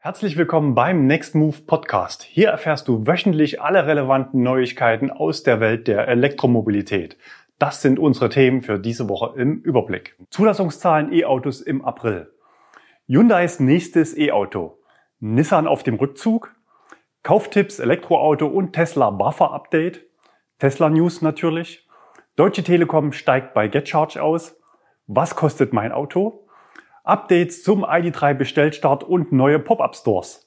Herzlich willkommen beim Next Move Podcast. Hier erfährst du wöchentlich alle relevanten Neuigkeiten aus der Welt der Elektromobilität. Das sind unsere Themen für diese Woche im Überblick. Zulassungszahlen E-Autos im April. Hyundais nächstes E-Auto. Nissan auf dem Rückzug. Kauftipps Elektroauto und Tesla Buffer Update. Tesla News natürlich. Deutsche Telekom steigt bei GetCharge aus. Was kostet mein Auto? Updates zum ID3 Bestellstart und neue Pop-up-Stores.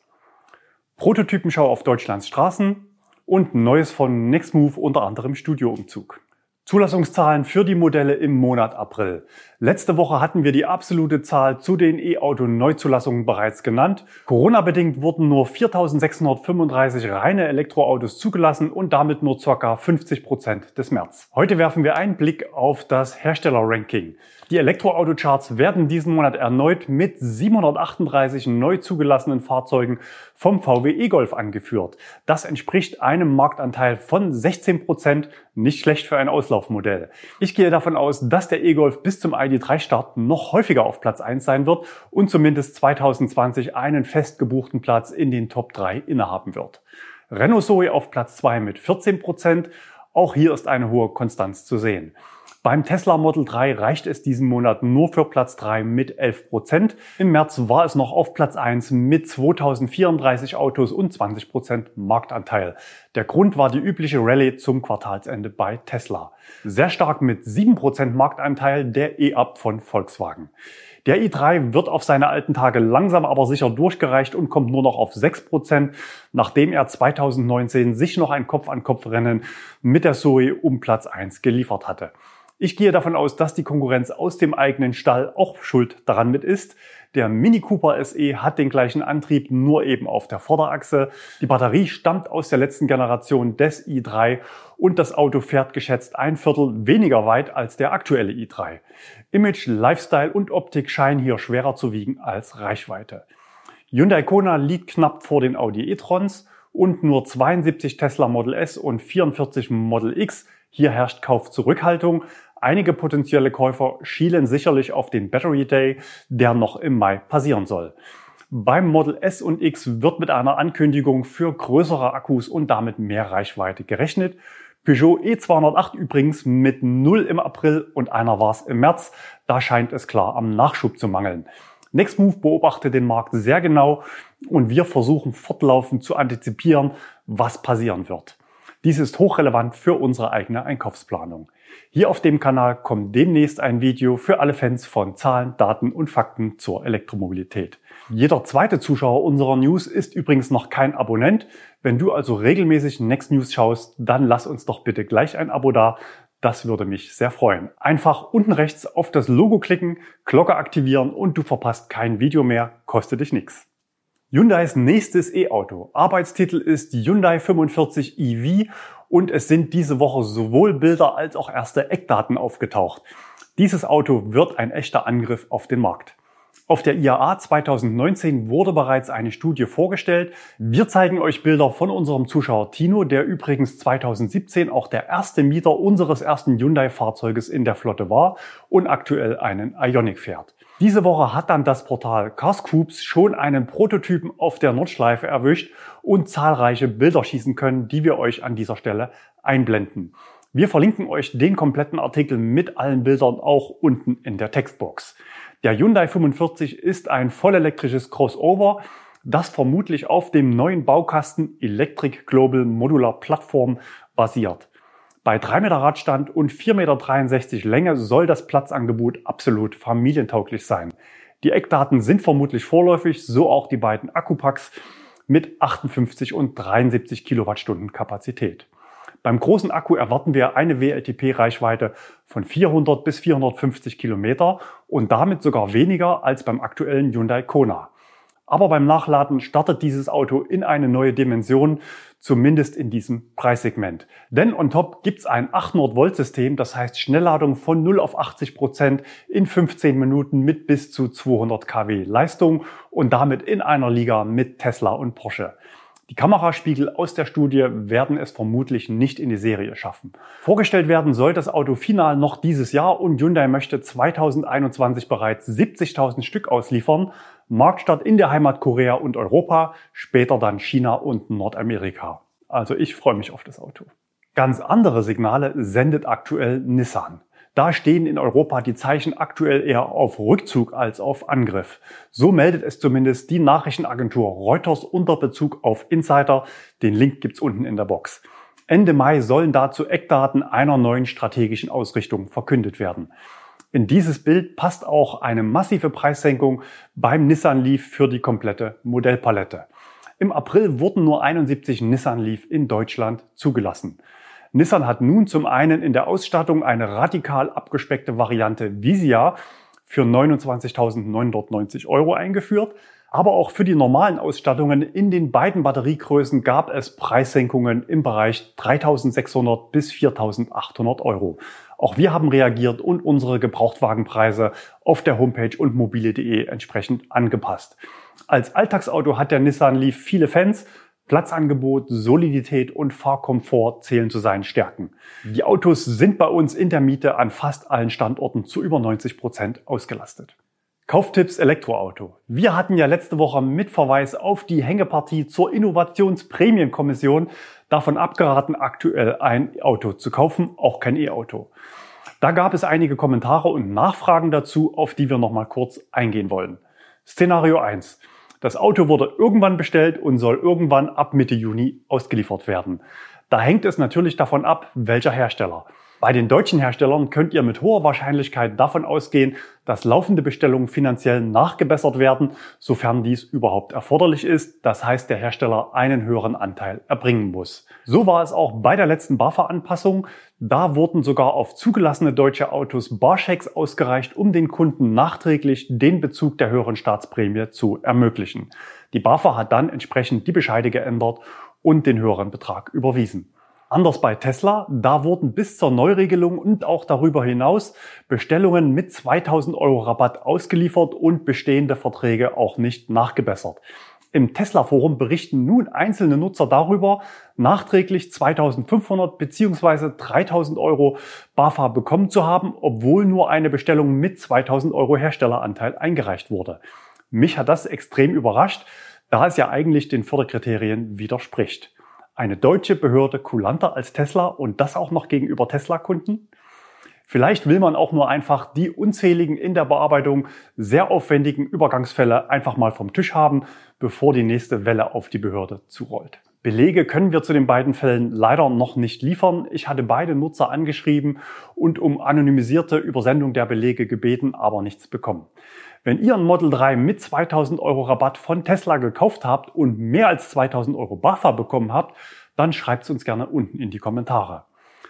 Prototypenschau auf Deutschlands Straßen und Neues von Nextmove, unter anderem Studioumzug. Zulassungszahlen für die Modelle im Monat April. Letzte Woche hatten wir die absolute Zahl zu den E-Auto-Neuzulassungen bereits genannt. Corona-bedingt wurden nur 4.635 reine Elektroautos zugelassen und damit nur ca. 50 Prozent des März. Heute werfen wir einen Blick auf das Hersteller-Ranking. Die Elektroauto-Charts werden diesen Monat erneut mit 738 neu zugelassenen Fahrzeugen vom VW e-Golf angeführt. Das entspricht einem Marktanteil von 16 Prozent, nicht schlecht für ein Auslaufmodell. Ich gehe davon aus, dass der e-Golf bis zum ID3-Start noch häufiger auf Platz 1 sein wird und zumindest 2020 einen fest gebuchten Platz in den Top 3 innehaben wird. Renault Zoe auf Platz 2 mit 14 Prozent. Auch hier ist eine hohe Konstanz zu sehen. Beim Tesla Model 3 reicht es diesen Monat nur für Platz 3 mit 11 Prozent. Im März war es noch auf Platz 1 mit 2034 Autos und 20 Prozent Marktanteil. Der Grund war die übliche Rallye zum Quartalsende bei Tesla. Sehr stark mit 7 Prozent Marktanteil der E-Up von Volkswagen. Der i3 wird auf seine alten Tage langsam aber sicher durchgereicht und kommt nur noch auf 6%, nachdem er 2019 sich noch ein Kopf-an-Kopf-Rennen mit der Zoe um Platz 1 geliefert hatte. Ich gehe davon aus, dass die Konkurrenz aus dem eigenen Stall auch schuld daran mit ist. Der Mini Cooper SE hat den gleichen Antrieb, nur eben auf der Vorderachse. Die Batterie stammt aus der letzten Generation des i3 und das Auto fährt geschätzt ein Viertel weniger weit als der aktuelle i3. Image, Lifestyle und Optik scheinen hier schwerer zu wiegen als Reichweite. Hyundai Kona liegt knapp vor den Audi e-trons und nur 72 Tesla Model S und 44 Model X. Hier herrscht Kaufzurückhaltung. Einige potenzielle Käufer schielen sicherlich auf den Battery Day, der noch im Mai passieren soll. Beim Model S und X wird mit einer Ankündigung für größere Akkus und damit mehr Reichweite gerechnet. Peugeot E208 übrigens mit 0 im April und einer war es im März. Da scheint es klar am Nachschub zu mangeln. Nextmove beobachtet den Markt sehr genau und wir versuchen fortlaufend zu antizipieren, was passieren wird. Dies ist hochrelevant für unsere eigene Einkaufsplanung. Hier auf dem Kanal kommt demnächst ein Video für alle Fans von Zahlen, Daten und Fakten zur Elektromobilität. Jeder zweite Zuschauer unserer News ist übrigens noch kein Abonnent. Wenn du also regelmäßig Next News schaust, dann lass uns doch bitte gleich ein Abo da. Das würde mich sehr freuen. Einfach unten rechts auf das Logo klicken, Glocke aktivieren und du verpasst kein Video mehr, kostet dich nichts. Hyundais nächstes E-Auto. Arbeitstitel ist Hyundai 45 EV und es sind diese Woche sowohl Bilder als auch erste Eckdaten aufgetaucht. Dieses Auto wird ein echter Angriff auf den Markt. Auf der IAA 2019 wurde bereits eine Studie vorgestellt. Wir zeigen euch Bilder von unserem Zuschauer Tino, der übrigens 2017 auch der erste Mieter unseres ersten Hyundai-Fahrzeuges in der Flotte war und aktuell einen Ioniq fährt. Diese Woche hat dann das Portal Carscoops schon einen Prototypen auf der Nordschleife erwischt und zahlreiche Bilder schießen können, die wir euch an dieser Stelle einblenden. Wir verlinken euch den kompletten Artikel mit allen Bildern auch unten in der Textbox. Der Hyundai 45 ist ein vollelektrisches Crossover, das vermutlich auf dem neuen Baukasten Electric Global Modular Plattform basiert. Bei 3 Meter Radstand und 4,63 Meter Länge soll das Platzangebot absolut familientauglich sein. Die Eckdaten sind vermutlich vorläufig, so auch die beiden Akkupacks mit 58 und 73 Kilowattstunden Kapazität. Beim großen Akku erwarten wir eine WLTP-Reichweite von 400 bis 450 Kilometer und damit sogar weniger als beim aktuellen Hyundai Kona. Aber beim Nachladen startet dieses Auto in eine neue Dimension, zumindest in diesem Preissegment. Denn on top gibt's ein 800 Volt System, das heißt Schnellladung von 0 auf 80 Prozent in 15 Minuten mit bis zu 200 kW Leistung und damit in einer Liga mit Tesla und Porsche. Die Kameraspiegel aus der Studie werden es vermutlich nicht in die Serie schaffen. Vorgestellt werden soll das Auto final noch dieses Jahr und Hyundai möchte 2021 bereits 70.000 Stück ausliefern. Marktstart in der Heimat Korea und Europa, später dann China und Nordamerika. Also ich freue mich auf das Auto. Ganz andere Signale sendet aktuell Nissan. Da stehen in Europa die Zeichen aktuell eher auf Rückzug als auf Angriff. So meldet es zumindest die Nachrichtenagentur Reuters unter Bezug auf Insider. Den Link gibt's unten in der Box. Ende Mai sollen dazu Eckdaten einer neuen strategischen Ausrichtung verkündet werden. In dieses Bild passt auch eine massive Preissenkung beim Nissan Leaf für die komplette Modellpalette. Im April wurden nur 71 Nissan Leaf in Deutschland zugelassen. Nissan hat nun zum einen in der Ausstattung eine radikal abgespeckte Variante Visia für 29.990 Euro eingeführt. Aber auch für die normalen Ausstattungen in den beiden Batteriegrößen gab es Preissenkungen im Bereich 3.600 bis 4.800 Euro. Auch wir haben reagiert und unsere Gebrauchtwagenpreise auf der Homepage und mobile.de entsprechend angepasst. Als Alltagsauto hat der Nissan Leaf viele Fans Platzangebot, Solidität und Fahrkomfort zählen zu seinen Stärken. Die Autos sind bei uns in der Miete an fast allen Standorten zu über 90 Prozent ausgelastet. Kauftipps Elektroauto. Wir hatten ja letzte Woche mit Verweis auf die Hängepartie zur Innovationsprämienkommission davon abgeraten, aktuell ein Auto zu kaufen, auch kein E-Auto. Da gab es einige Kommentare und Nachfragen dazu, auf die wir nochmal kurz eingehen wollen. Szenario 1. Das Auto wurde irgendwann bestellt und soll irgendwann ab Mitte Juni ausgeliefert werden. Da hängt es natürlich davon ab, welcher Hersteller. Bei den deutschen Herstellern könnt ihr mit hoher Wahrscheinlichkeit davon ausgehen, dass laufende Bestellungen finanziell nachgebessert werden, sofern dies überhaupt erforderlich ist. Das heißt, der Hersteller einen höheren Anteil erbringen muss. So war es auch bei der letzten BAFA-Anpassung. Da wurden sogar auf zugelassene deutsche Autos Barchecks ausgereicht, um den Kunden nachträglich den Bezug der höheren Staatsprämie zu ermöglichen. Die BAFA hat dann entsprechend die Bescheide geändert und den höheren Betrag überwiesen. Anders bei Tesla, da wurden bis zur Neuregelung und auch darüber hinaus Bestellungen mit 2000 Euro Rabatt ausgeliefert und bestehende Verträge auch nicht nachgebessert. Im Tesla-Forum berichten nun einzelne Nutzer darüber, nachträglich 2500 bzw. 3000 Euro BAFA bekommen zu haben, obwohl nur eine Bestellung mit 2000 Euro Herstelleranteil eingereicht wurde. Mich hat das extrem überrascht, da es ja eigentlich den Förderkriterien widerspricht eine deutsche Behörde kulanter als Tesla und das auch noch gegenüber Tesla-Kunden? Vielleicht will man auch nur einfach die unzähligen in der Bearbeitung sehr aufwendigen Übergangsfälle einfach mal vom Tisch haben, bevor die nächste Welle auf die Behörde zurollt. Belege können wir zu den beiden Fällen leider noch nicht liefern. Ich hatte beide Nutzer angeschrieben und um anonymisierte Übersendung der Belege gebeten, aber nichts bekommen. Wenn ihr ein Model 3 mit 2000 Euro Rabatt von Tesla gekauft habt und mehr als 2000 Euro BAFA bekommen habt, dann schreibt es uns gerne unten in die Kommentare.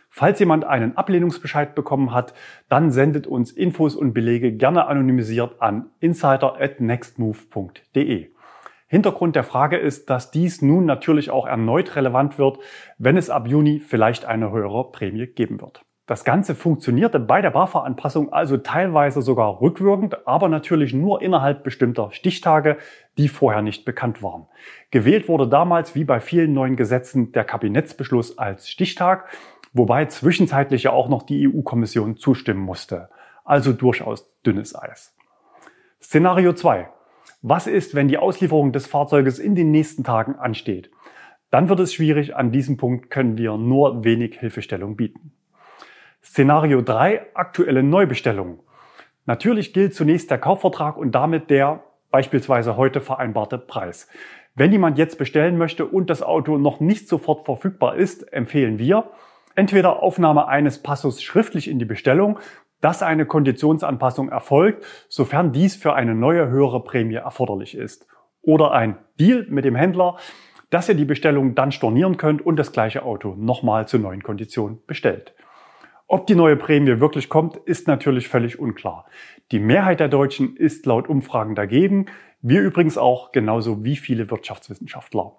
Falls jemand einen Ablehnungsbescheid bekommen hat, dann sendet uns Infos und Belege gerne anonymisiert an insider@nextmove.de. Hintergrund der Frage ist, dass dies nun natürlich auch erneut relevant wird, wenn es ab Juni vielleicht eine höhere Prämie geben wird. Das Ganze funktionierte bei der BAFA-Anpassung also teilweise sogar rückwirkend, aber natürlich nur innerhalb bestimmter Stichtage, die vorher nicht bekannt waren. Gewählt wurde damals, wie bei vielen neuen Gesetzen, der Kabinettsbeschluss als Stichtag, wobei zwischenzeitlich ja auch noch die EU-Kommission zustimmen musste. Also durchaus dünnes Eis. Szenario 2. Was ist, wenn die Auslieferung des Fahrzeuges in den nächsten Tagen ansteht? Dann wird es schwierig. An diesem Punkt können wir nur wenig Hilfestellung bieten. Szenario 3. Aktuelle Neubestellung. Natürlich gilt zunächst der Kaufvertrag und damit der beispielsweise heute vereinbarte Preis. Wenn jemand jetzt bestellen möchte und das Auto noch nicht sofort verfügbar ist, empfehlen wir entweder Aufnahme eines Passus schriftlich in die Bestellung dass eine Konditionsanpassung erfolgt, sofern dies für eine neue höhere Prämie erforderlich ist. Oder ein Deal mit dem Händler, dass ihr die Bestellung dann stornieren könnt und das gleiche Auto nochmal zu neuen Konditionen bestellt. Ob die neue Prämie wirklich kommt, ist natürlich völlig unklar. Die Mehrheit der Deutschen ist laut Umfragen dagegen. Wir übrigens auch, genauso wie viele Wirtschaftswissenschaftler.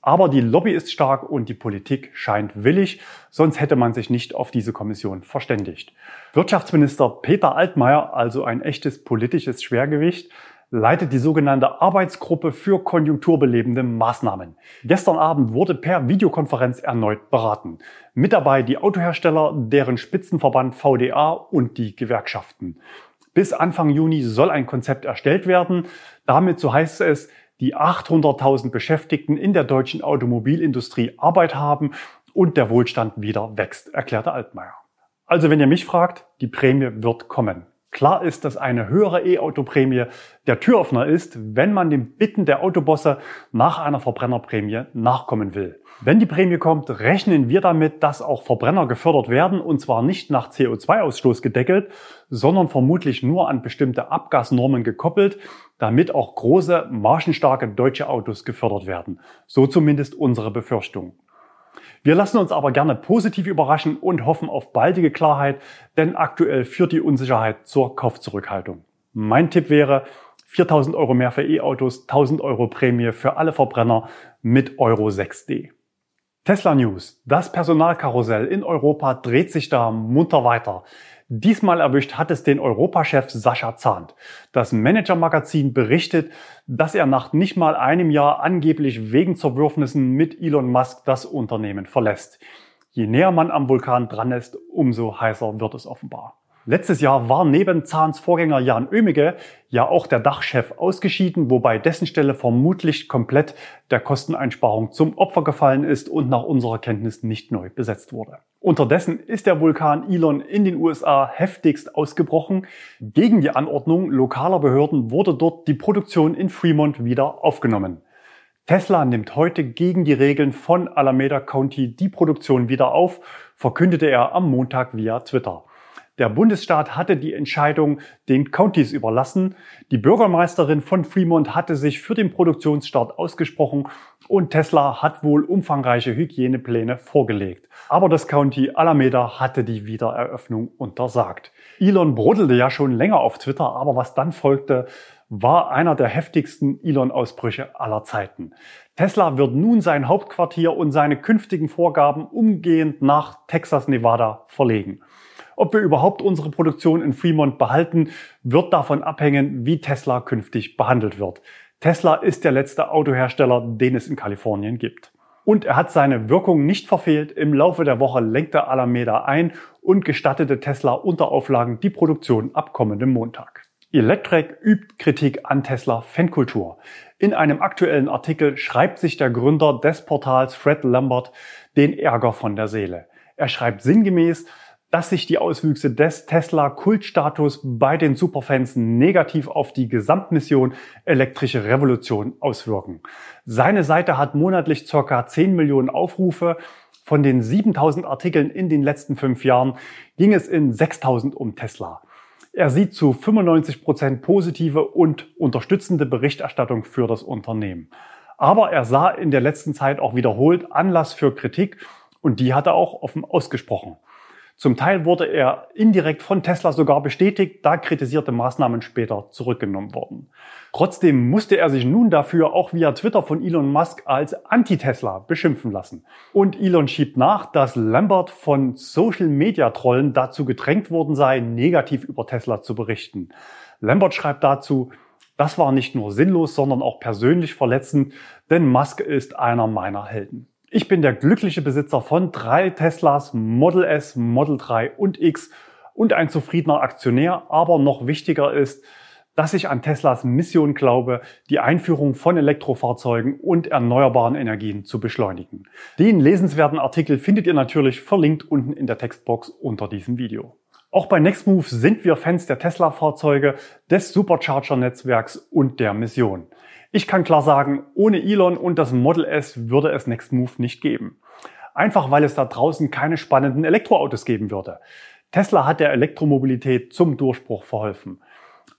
Aber die Lobby ist stark und die Politik scheint willig, sonst hätte man sich nicht auf diese Kommission verständigt. Wirtschaftsminister Peter Altmaier, also ein echtes politisches Schwergewicht, leitet die sogenannte Arbeitsgruppe für konjunkturbelebende Maßnahmen. Gestern Abend wurde per Videokonferenz erneut beraten. Mit dabei die Autohersteller, deren Spitzenverband VDA und die Gewerkschaften. Bis Anfang Juni soll ein Konzept erstellt werden. Damit, so heißt es, die 800.000 Beschäftigten in der deutschen Automobilindustrie Arbeit haben und der Wohlstand wieder wächst, erklärte Altmaier. Also wenn ihr mich fragt, die Prämie wird kommen. Klar ist, dass eine höhere E-Auto-Prämie der Türöffner ist, wenn man den Bitten der Autobosse nach einer Verbrennerprämie nachkommen will. Wenn die Prämie kommt, rechnen wir damit, dass auch Verbrenner gefördert werden und zwar nicht nach CO2-Ausstoß gedeckelt, sondern vermutlich nur an bestimmte Abgasnormen gekoppelt, damit auch große, margenstarke deutsche Autos gefördert werden. So zumindest unsere Befürchtung. Wir lassen uns aber gerne positiv überraschen und hoffen auf baldige Klarheit, denn aktuell führt die Unsicherheit zur Kaufzurückhaltung. Mein Tipp wäre 4000 Euro mehr für E-Autos, 1000 Euro Prämie für alle Verbrenner mit Euro 6D. Tesla News. Das Personalkarussell in Europa dreht sich da munter weiter. Diesmal erwischt hat es den Europachef Sascha Zahnt. Das Manager-Magazin berichtet, dass er nach nicht mal einem Jahr angeblich wegen Zerwürfnissen mit Elon Musk das Unternehmen verlässt. Je näher man am Vulkan dran ist, umso heißer wird es offenbar. Letztes Jahr war neben Zahns Vorgänger Jan Oemige ja auch der Dachchef ausgeschieden, wobei dessen Stelle vermutlich komplett der Kosteneinsparung zum Opfer gefallen ist und nach unserer Kenntnis nicht neu besetzt wurde. Unterdessen ist der Vulkan Elon in den USA heftigst ausgebrochen. Gegen die Anordnung lokaler Behörden wurde dort die Produktion in Fremont wieder aufgenommen. Tesla nimmt heute gegen die Regeln von Alameda County die Produktion wieder auf, verkündete er am Montag via Twitter. Der Bundesstaat hatte die Entscheidung den Countys überlassen. Die Bürgermeisterin von Fremont hatte sich für den Produktionsstart ausgesprochen und Tesla hat wohl umfangreiche Hygienepläne vorgelegt. Aber das County Alameda hatte die Wiedereröffnung untersagt. Elon brodelte ja schon länger auf Twitter, aber was dann folgte, war einer der heftigsten Elon-Ausbrüche aller Zeiten. Tesla wird nun sein Hauptquartier und seine künftigen Vorgaben umgehend nach Texas, Nevada verlegen. Ob wir überhaupt unsere Produktion in Fremont behalten, wird davon abhängen, wie Tesla künftig behandelt wird. Tesla ist der letzte Autohersteller, den es in Kalifornien gibt. Und er hat seine Wirkung nicht verfehlt. Im Laufe der Woche lenkte Alameda ein und gestattete Tesla unter Auflagen die Produktion ab kommendem Montag. Electrek übt Kritik an Tesla Fankultur. In einem aktuellen Artikel schreibt sich der Gründer des Portals Fred Lambert den Ärger von der Seele. Er schreibt sinngemäß, dass sich die Auswüchse des Tesla-Kultstatus bei den Superfans negativ auf die Gesamtmission elektrische Revolution auswirken. Seine Seite hat monatlich circa 10 Millionen Aufrufe. Von den 7000 Artikeln in den letzten fünf Jahren ging es in 6000 um Tesla. Er sieht zu 95 Prozent positive und unterstützende Berichterstattung für das Unternehmen. Aber er sah in der letzten Zeit auch wiederholt Anlass für Kritik und die hat er auch offen ausgesprochen. Zum Teil wurde er indirekt von Tesla sogar bestätigt, da kritisierte Maßnahmen später zurückgenommen wurden. Trotzdem musste er sich nun dafür auch via Twitter von Elon Musk als Anti-Tesla beschimpfen lassen. Und Elon schiebt nach, dass Lambert von Social-Media-Trollen dazu gedrängt worden sei, negativ über Tesla zu berichten. Lambert schreibt dazu, das war nicht nur sinnlos, sondern auch persönlich verletzend, denn Musk ist einer meiner Helden. Ich bin der glückliche Besitzer von drei Teslas Model S, Model 3 und X und ein zufriedener Aktionär. Aber noch wichtiger ist, dass ich an Teslas Mission glaube, die Einführung von Elektrofahrzeugen und erneuerbaren Energien zu beschleunigen. Den lesenswerten Artikel findet ihr natürlich verlinkt unten in der Textbox unter diesem Video. Auch bei Nextmove sind wir Fans der Tesla-Fahrzeuge, des Supercharger-Netzwerks und der Mission. Ich kann klar sagen, ohne Elon und das Model S würde es Nextmove nicht geben. Einfach weil es da draußen keine spannenden Elektroautos geben würde. Tesla hat der Elektromobilität zum Durchbruch verholfen.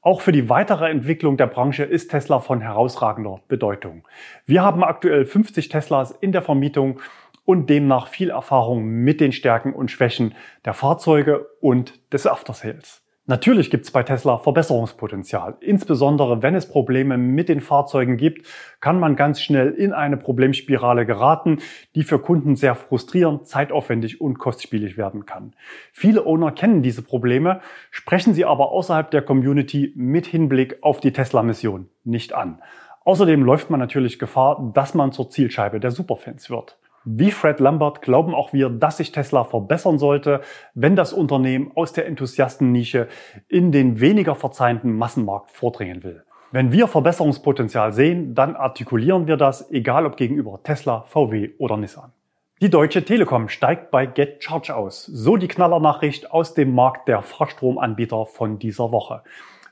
Auch für die weitere Entwicklung der Branche ist Tesla von herausragender Bedeutung. Wir haben aktuell 50 Teslas in der Vermietung und demnach viel Erfahrung mit den Stärken und Schwächen der Fahrzeuge und des Aftersales. Natürlich gibt es bei Tesla Verbesserungspotenzial. Insbesondere wenn es Probleme mit den Fahrzeugen gibt, kann man ganz schnell in eine Problemspirale geraten, die für Kunden sehr frustrierend, zeitaufwendig und kostspielig werden kann. Viele Owner kennen diese Probleme, sprechen sie aber außerhalb der Community mit Hinblick auf die Tesla-Mission nicht an. Außerdem läuft man natürlich Gefahr, dass man zur Zielscheibe der Superfans wird. Wie Fred Lambert glauben auch wir, dass sich Tesla verbessern sollte, wenn das Unternehmen aus der Enthusiastennische in den weniger verzeihenden Massenmarkt vordringen will. Wenn wir Verbesserungspotenzial sehen, dann artikulieren wir das, egal ob gegenüber Tesla, VW oder Nissan. Die Deutsche Telekom steigt bei Get Charge aus. So die Knallernachricht aus dem Markt der Fahrstromanbieter von dieser Woche.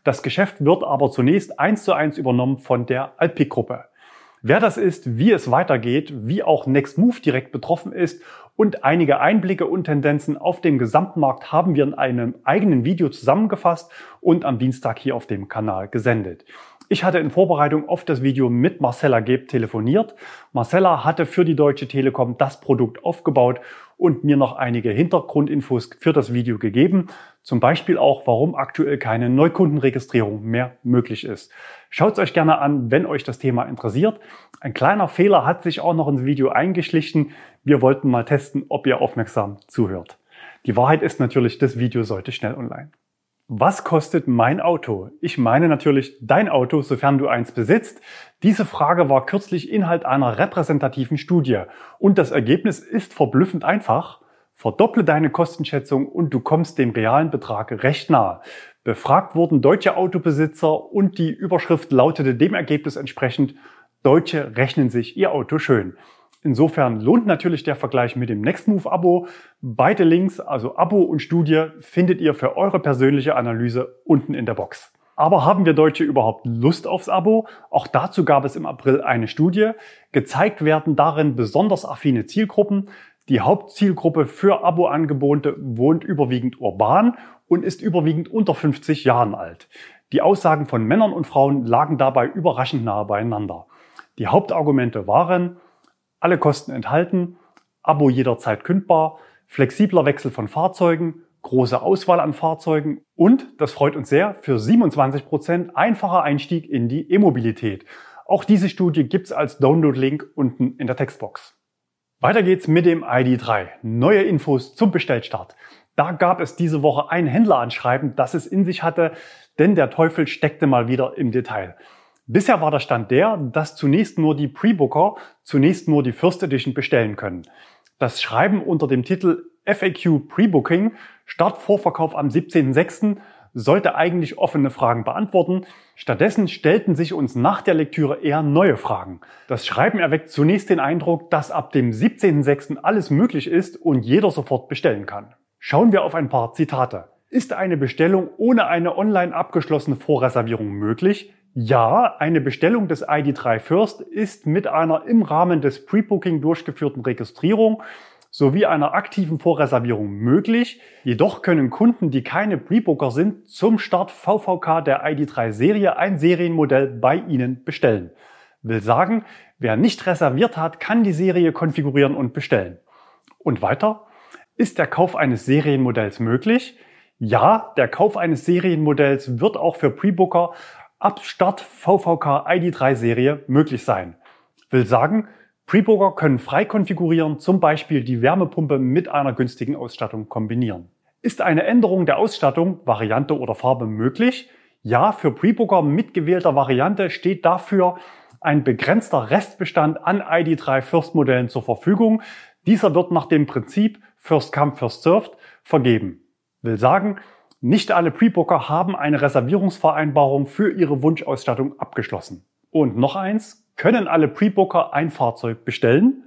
Das Geschäft wird aber zunächst eins zu eins übernommen von der Alpic-Gruppe. Wer das ist, wie es weitergeht, wie auch Nextmove direkt betroffen ist und einige Einblicke und Tendenzen auf dem Gesamtmarkt haben wir in einem eigenen Video zusammengefasst und am Dienstag hier auf dem Kanal gesendet. Ich hatte in Vorbereitung auf das Video mit Marcella Geb telefoniert. Marcella hatte für die Deutsche Telekom das Produkt aufgebaut und mir noch einige Hintergrundinfos für das Video gegeben. Zum Beispiel auch, warum aktuell keine Neukundenregistrierung mehr möglich ist. Schaut es euch gerne an, wenn euch das Thema interessiert. Ein kleiner Fehler hat sich auch noch ins Video eingeschlichen. Wir wollten mal testen, ob ihr aufmerksam zuhört. Die Wahrheit ist natürlich, das Video sollte schnell online. Was kostet mein Auto? Ich meine natürlich dein Auto, sofern du eins besitzt. Diese Frage war kürzlich Inhalt einer repräsentativen Studie und das Ergebnis ist verblüffend einfach. Verdopple deine Kostenschätzung und du kommst dem realen Betrag recht nahe. Befragt wurden deutsche Autobesitzer und die Überschrift lautete dem Ergebnis entsprechend, Deutsche rechnen sich ihr Auto schön. Insofern lohnt natürlich der Vergleich mit dem Nextmove-Abo. Beide Links, also Abo und Studie, findet ihr für eure persönliche Analyse unten in der Box. Aber haben wir Deutsche überhaupt Lust aufs Abo? Auch dazu gab es im April eine Studie. Gezeigt werden darin besonders affine Zielgruppen. Die Hauptzielgruppe für Abo-Angebote wohnt überwiegend urban und ist überwiegend unter 50 Jahren alt. Die Aussagen von Männern und Frauen lagen dabei überraschend nahe beieinander. Die Hauptargumente waren, alle Kosten enthalten, Abo jederzeit kündbar, flexibler Wechsel von Fahrzeugen, große Auswahl an Fahrzeugen und, das freut uns sehr, für 27 Prozent einfacher Einstieg in die E-Mobilität. Auch diese Studie gibt's als Download-Link unten in der Textbox. Weiter geht's mit dem ID3. Neue Infos zum Bestellstart. Da gab es diese Woche ein Händleranschreiben, das es in sich hatte, denn der Teufel steckte mal wieder im Detail. Bisher war der Stand der, dass zunächst nur die Pre-Booker zunächst nur die First Edition bestellen können. Das Schreiben unter dem Titel FAQ Pre-Booking, Startvorverkauf am 17.06., sollte eigentlich offene Fragen beantworten. Stattdessen stellten sich uns nach der Lektüre eher neue Fragen. Das Schreiben erweckt zunächst den Eindruck, dass ab dem 17.06. alles möglich ist und jeder sofort bestellen kann. Schauen wir auf ein paar Zitate. Ist eine Bestellung ohne eine online abgeschlossene Vorreservierung möglich? Ja, eine Bestellung des ID3 First ist mit einer im Rahmen des Pre-Booking durchgeführten Registrierung sowie einer aktiven Vorreservierung möglich. Jedoch können Kunden, die keine Pre-Booker sind, zum Start VVK der ID3 Serie ein Serienmodell bei Ihnen bestellen. Will sagen, wer nicht reserviert hat, kann die Serie konfigurieren und bestellen. Und weiter? Ist der Kauf eines Serienmodells möglich? Ja, der Kauf eines Serienmodells wird auch für Pre-Booker ab Start VVK ID3 Serie möglich sein. Will sagen, Preboger können frei konfigurieren, zum Beispiel die Wärmepumpe mit einer günstigen Ausstattung kombinieren. Ist eine Änderung der Ausstattung, Variante oder Farbe möglich? Ja, für Preboger mit gewählter Variante steht dafür ein begrenzter Restbestand an ID3 First Modellen zur Verfügung. Dieser wird nach dem Prinzip First Come, First Served vergeben. Will sagen, nicht alle Pre-Booker haben eine Reservierungsvereinbarung für ihre Wunschausstattung abgeschlossen. Und noch eins, können alle Pre-Booker ein Fahrzeug bestellen?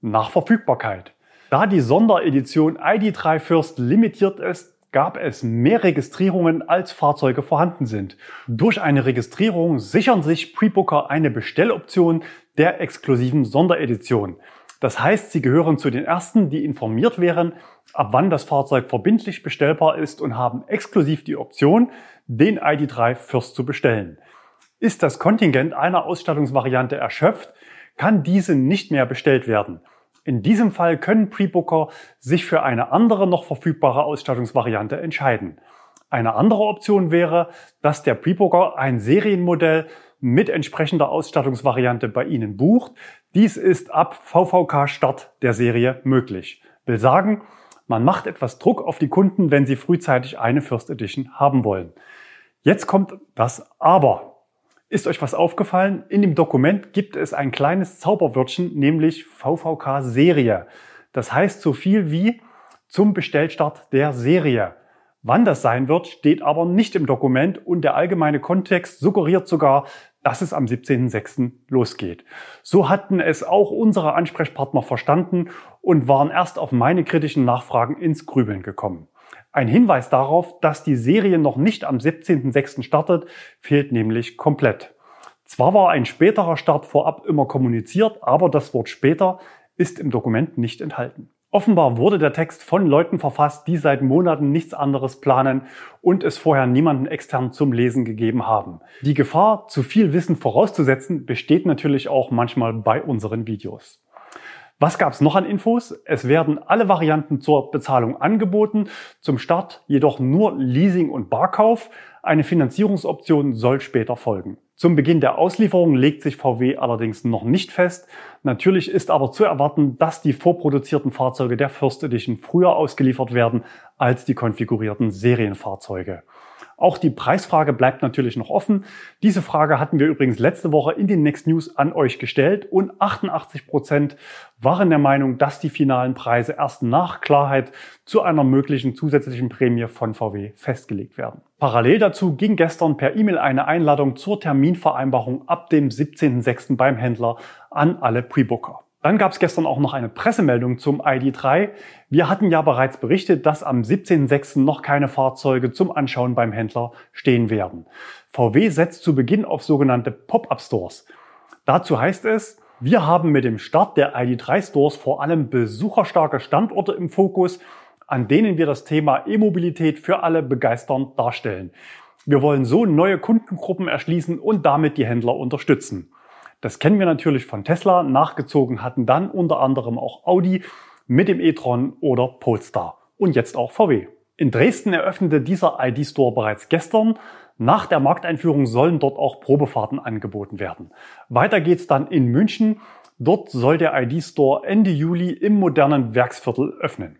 Nach Verfügbarkeit. Da die Sonderedition ID3 First limitiert ist, gab es mehr Registrierungen als Fahrzeuge vorhanden sind. Durch eine Registrierung sichern sich Pre-Booker eine Bestelloption der exklusiven Sonderedition. Das heißt, sie gehören zu den ersten, die informiert wären, ab wann das Fahrzeug verbindlich bestellbar ist und haben exklusiv die Option, den ID3 First zu bestellen. Ist das Kontingent einer Ausstattungsvariante erschöpft, kann diese nicht mehr bestellt werden. In diesem Fall können Pre-Booker sich für eine andere noch verfügbare Ausstattungsvariante entscheiden. Eine andere Option wäre, dass der Pre-Booker ein Serienmodell mit entsprechender Ausstattungsvariante bei Ihnen bucht. Dies ist ab VVK-Start der Serie möglich. Will sagen, man macht etwas Druck auf die Kunden, wenn sie frühzeitig eine First Edition haben wollen. Jetzt kommt das Aber. Ist euch was aufgefallen? In dem Dokument gibt es ein kleines Zauberwörtchen, nämlich VVK Serie. Das heißt so viel wie zum Bestellstart der Serie. Wann das sein wird, steht aber nicht im Dokument und der allgemeine Kontext suggeriert sogar, dass es am 17.06. losgeht. So hatten es auch unsere Ansprechpartner verstanden und waren erst auf meine kritischen Nachfragen ins Grübeln gekommen. Ein Hinweis darauf, dass die Serie noch nicht am 17.06. startet, fehlt nämlich komplett. Zwar war ein späterer Start vorab immer kommuniziert, aber das Wort später ist im Dokument nicht enthalten. Offenbar wurde der Text von Leuten verfasst, die seit Monaten nichts anderes planen und es vorher niemanden extern zum Lesen gegeben haben. Die Gefahr, zu viel Wissen vorauszusetzen, besteht natürlich auch manchmal bei unseren Videos. Was gab es noch an Infos? Es werden alle Varianten zur Bezahlung angeboten, zum Start jedoch nur Leasing und Barkauf. Eine Finanzierungsoption soll später folgen. Zum Beginn der Auslieferung legt sich VW allerdings noch nicht fest. Natürlich ist aber zu erwarten, dass die vorproduzierten Fahrzeuge der First Edition früher ausgeliefert werden als die konfigurierten Serienfahrzeuge. Auch die Preisfrage bleibt natürlich noch offen. Diese Frage hatten wir übrigens letzte Woche in den Next News an euch gestellt und 88 Prozent waren der Meinung, dass die finalen Preise erst nach Klarheit zu einer möglichen zusätzlichen Prämie von VW festgelegt werden. Parallel dazu ging gestern per E-Mail eine Einladung zur Terminvereinbarung ab dem 17.06. beim Händler an alle Pre-Booker. Dann gab es gestern auch noch eine Pressemeldung zum ID3. Wir hatten ja bereits berichtet, dass am 17.06. noch keine Fahrzeuge zum Anschauen beim Händler stehen werden. VW setzt zu Beginn auf sogenannte Pop-up-Stores. Dazu heißt es, wir haben mit dem Start der ID3 Stores vor allem besucherstarke Standorte im Fokus, an denen wir das Thema E-Mobilität für alle begeisternd darstellen. Wir wollen so neue Kundengruppen erschließen und damit die Händler unterstützen. Das kennen wir natürlich von Tesla. Nachgezogen hatten dann unter anderem auch Audi mit dem e-tron oder Polestar und jetzt auch VW. In Dresden eröffnete dieser ID-Store bereits gestern. Nach der Markteinführung sollen dort auch Probefahrten angeboten werden. Weiter geht's dann in München. Dort soll der ID-Store Ende Juli im modernen Werksviertel öffnen.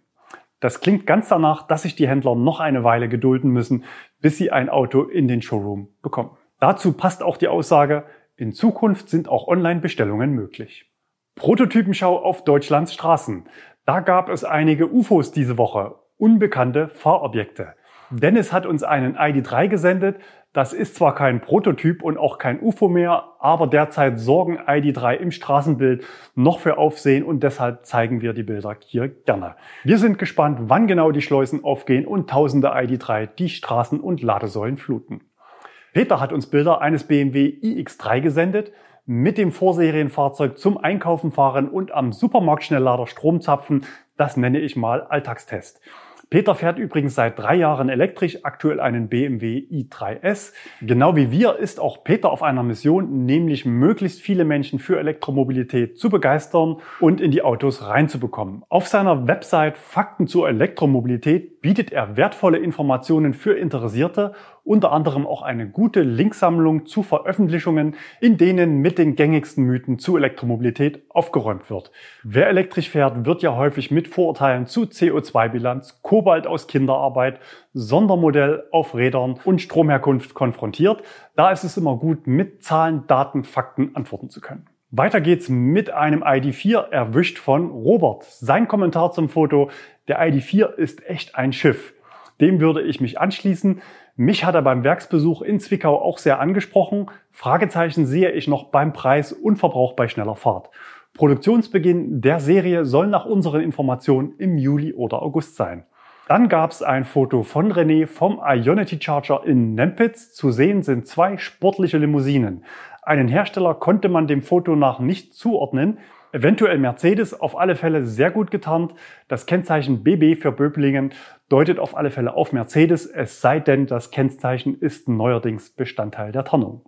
Das klingt ganz danach, dass sich die Händler noch eine Weile gedulden müssen, bis sie ein Auto in den Showroom bekommen. Dazu passt auch die Aussage, in Zukunft sind auch Online-Bestellungen möglich. Prototypenschau auf Deutschlands Straßen. Da gab es einige UFOs diese Woche, unbekannte Fahrobjekte. Dennis hat uns einen ID3 gesendet. Das ist zwar kein Prototyp und auch kein UFO mehr, aber derzeit sorgen ID3 im Straßenbild noch für Aufsehen und deshalb zeigen wir die Bilder hier gerne. Wir sind gespannt, wann genau die Schleusen aufgehen und tausende ID3 die Straßen und Ladesäulen fluten. Peter hat uns Bilder eines BMW iX3 gesendet, mit dem Vorserienfahrzeug zum Einkaufen fahren und am Supermarktschnelllader Strom zapfen. Das nenne ich mal Alltagstest. Peter fährt übrigens seit drei Jahren elektrisch, aktuell einen BMW i3S. Genau wie wir ist auch Peter auf einer Mission, nämlich möglichst viele Menschen für Elektromobilität zu begeistern und in die Autos reinzubekommen. Auf seiner Website Fakten zur Elektromobilität bietet er wertvolle Informationen für Interessierte unter anderem auch eine gute Linksammlung zu Veröffentlichungen, in denen mit den gängigsten Mythen zu Elektromobilität aufgeräumt wird. Wer elektrisch fährt, wird ja häufig mit Vorurteilen zu CO2-Bilanz, Kobalt aus Kinderarbeit, Sondermodell auf Rädern und Stromherkunft konfrontiert. Da ist es immer gut, mit Zahlen, Daten, Fakten antworten zu können. Weiter geht's mit einem ID4 erwischt von Robert. Sein Kommentar zum Foto, der ID4 ist echt ein Schiff. Dem würde ich mich anschließen. Mich hat er beim Werksbesuch in Zwickau auch sehr angesprochen. Fragezeichen sehe ich noch beim Preis und Verbrauch bei schneller Fahrt. Produktionsbeginn der Serie soll nach unseren Informationen im Juli oder August sein. Dann gab es ein Foto von René vom Ionity Charger in Nempitz. Zu sehen sind zwei sportliche Limousinen. Einen Hersteller konnte man dem Foto nach nicht zuordnen. Eventuell Mercedes, auf alle Fälle sehr gut getarnt. Das Kennzeichen BB für Böblingen deutet auf alle Fälle auf Mercedes, es sei denn, das Kennzeichen ist neuerdings Bestandteil der Tarnung.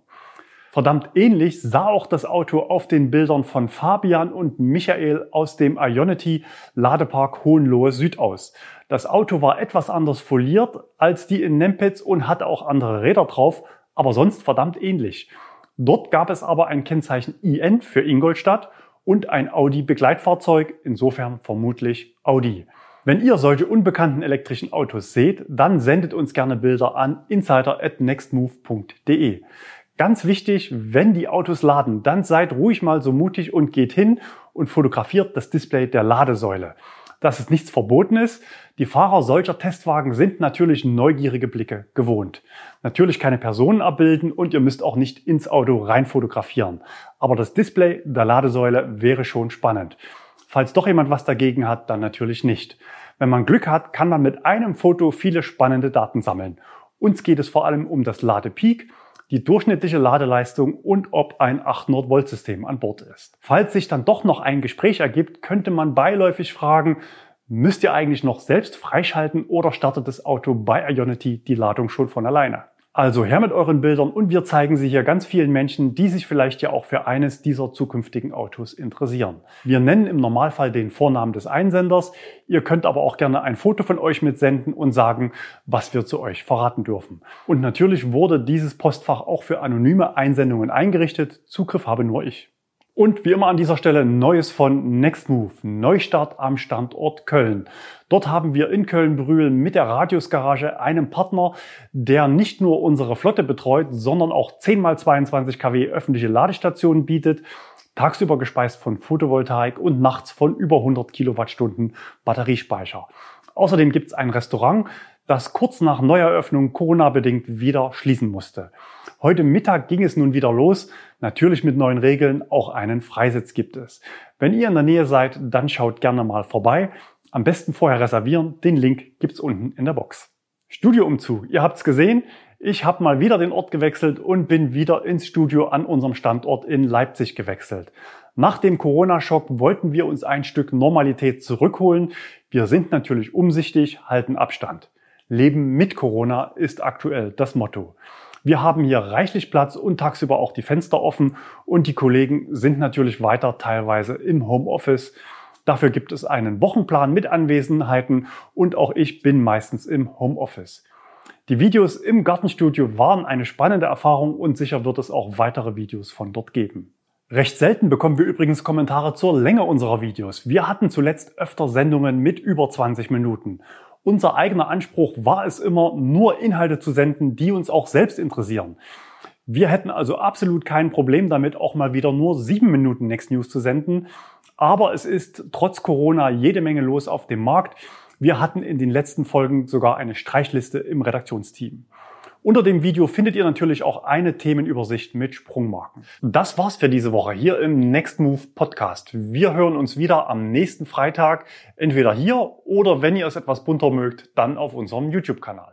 Verdammt ähnlich sah auch das Auto auf den Bildern von Fabian und Michael aus dem Ionity Ladepark Hohenlohe Süd aus. Das Auto war etwas anders foliert als die in Nempitz und hatte auch andere Räder drauf, aber sonst verdammt ähnlich. Dort gab es aber ein Kennzeichen IN für Ingolstadt und ein Audi-Begleitfahrzeug, insofern vermutlich Audi. Wenn ihr solche unbekannten elektrischen Autos seht, dann sendet uns gerne Bilder an insider@nextmove.de. Ganz wichtig, wenn die Autos laden, dann seid ruhig mal so mutig und geht hin und fotografiert das Display der Ladesäule. Das ist nichts Verbotenes. Die Fahrer solcher Testwagen sind natürlich neugierige Blicke gewohnt. Natürlich keine Personen abbilden und ihr müsst auch nicht ins Auto rein fotografieren. Aber das Display der Ladesäule wäre schon spannend. Falls doch jemand was dagegen hat, dann natürlich nicht. Wenn man Glück hat, kann man mit einem Foto viele spannende Daten sammeln. Uns geht es vor allem um das Ladepeak die durchschnittliche Ladeleistung und ob ein 800 Volt System an Bord ist. Falls sich dann doch noch ein Gespräch ergibt, könnte man beiläufig fragen, müsst ihr eigentlich noch selbst freischalten oder startet das Auto bei Ionity die Ladung schon von alleine? Also her mit euren Bildern und wir zeigen sie hier ganz vielen Menschen, die sich vielleicht ja auch für eines dieser zukünftigen Autos interessieren. Wir nennen im Normalfall den Vornamen des Einsenders. Ihr könnt aber auch gerne ein Foto von euch mitsenden und sagen, was wir zu euch verraten dürfen. Und natürlich wurde dieses Postfach auch für anonyme Einsendungen eingerichtet. Zugriff habe nur ich. Und wie immer an dieser Stelle Neues von Nextmove, Neustart am Standort Köln. Dort haben wir in Köln-Brühl mit der Radiusgarage einen Partner, der nicht nur unsere Flotte betreut, sondern auch 10x22 kW öffentliche Ladestationen bietet, tagsüber gespeist von Photovoltaik und nachts von über 100 Kilowattstunden Batteriespeicher. Außerdem gibt es ein Restaurant, das kurz nach Neueröffnung Corona-bedingt wieder schließen musste. Heute Mittag ging es nun wieder los. Natürlich mit neuen Regeln. Auch einen Freisitz gibt es. Wenn ihr in der Nähe seid, dann schaut gerne mal vorbei. Am besten vorher reservieren. Den Link gibt's unten in der Box. Studioumzug. Ihr habt's gesehen. Ich habe mal wieder den Ort gewechselt und bin wieder ins Studio an unserem Standort in Leipzig gewechselt. Nach dem Corona-Schock wollten wir uns ein Stück Normalität zurückholen. Wir sind natürlich umsichtig, halten Abstand. Leben mit Corona ist aktuell das Motto. Wir haben hier reichlich Platz und tagsüber auch die Fenster offen und die Kollegen sind natürlich weiter teilweise im Homeoffice. Dafür gibt es einen Wochenplan mit Anwesenheiten und auch ich bin meistens im Homeoffice. Die Videos im Gartenstudio waren eine spannende Erfahrung und sicher wird es auch weitere Videos von dort geben. Recht selten bekommen wir übrigens Kommentare zur Länge unserer Videos. Wir hatten zuletzt öfter Sendungen mit über 20 Minuten. Unser eigener Anspruch war es immer, nur Inhalte zu senden, die uns auch selbst interessieren. Wir hätten also absolut kein Problem damit, auch mal wieder nur sieben Minuten Next News zu senden. Aber es ist trotz Corona jede Menge los auf dem Markt. Wir hatten in den letzten Folgen sogar eine Streichliste im Redaktionsteam. Unter dem Video findet ihr natürlich auch eine Themenübersicht mit Sprungmarken. Das war's für diese Woche hier im Next Move Podcast. Wir hören uns wieder am nächsten Freitag, entweder hier oder wenn ihr es etwas bunter mögt, dann auf unserem YouTube-Kanal.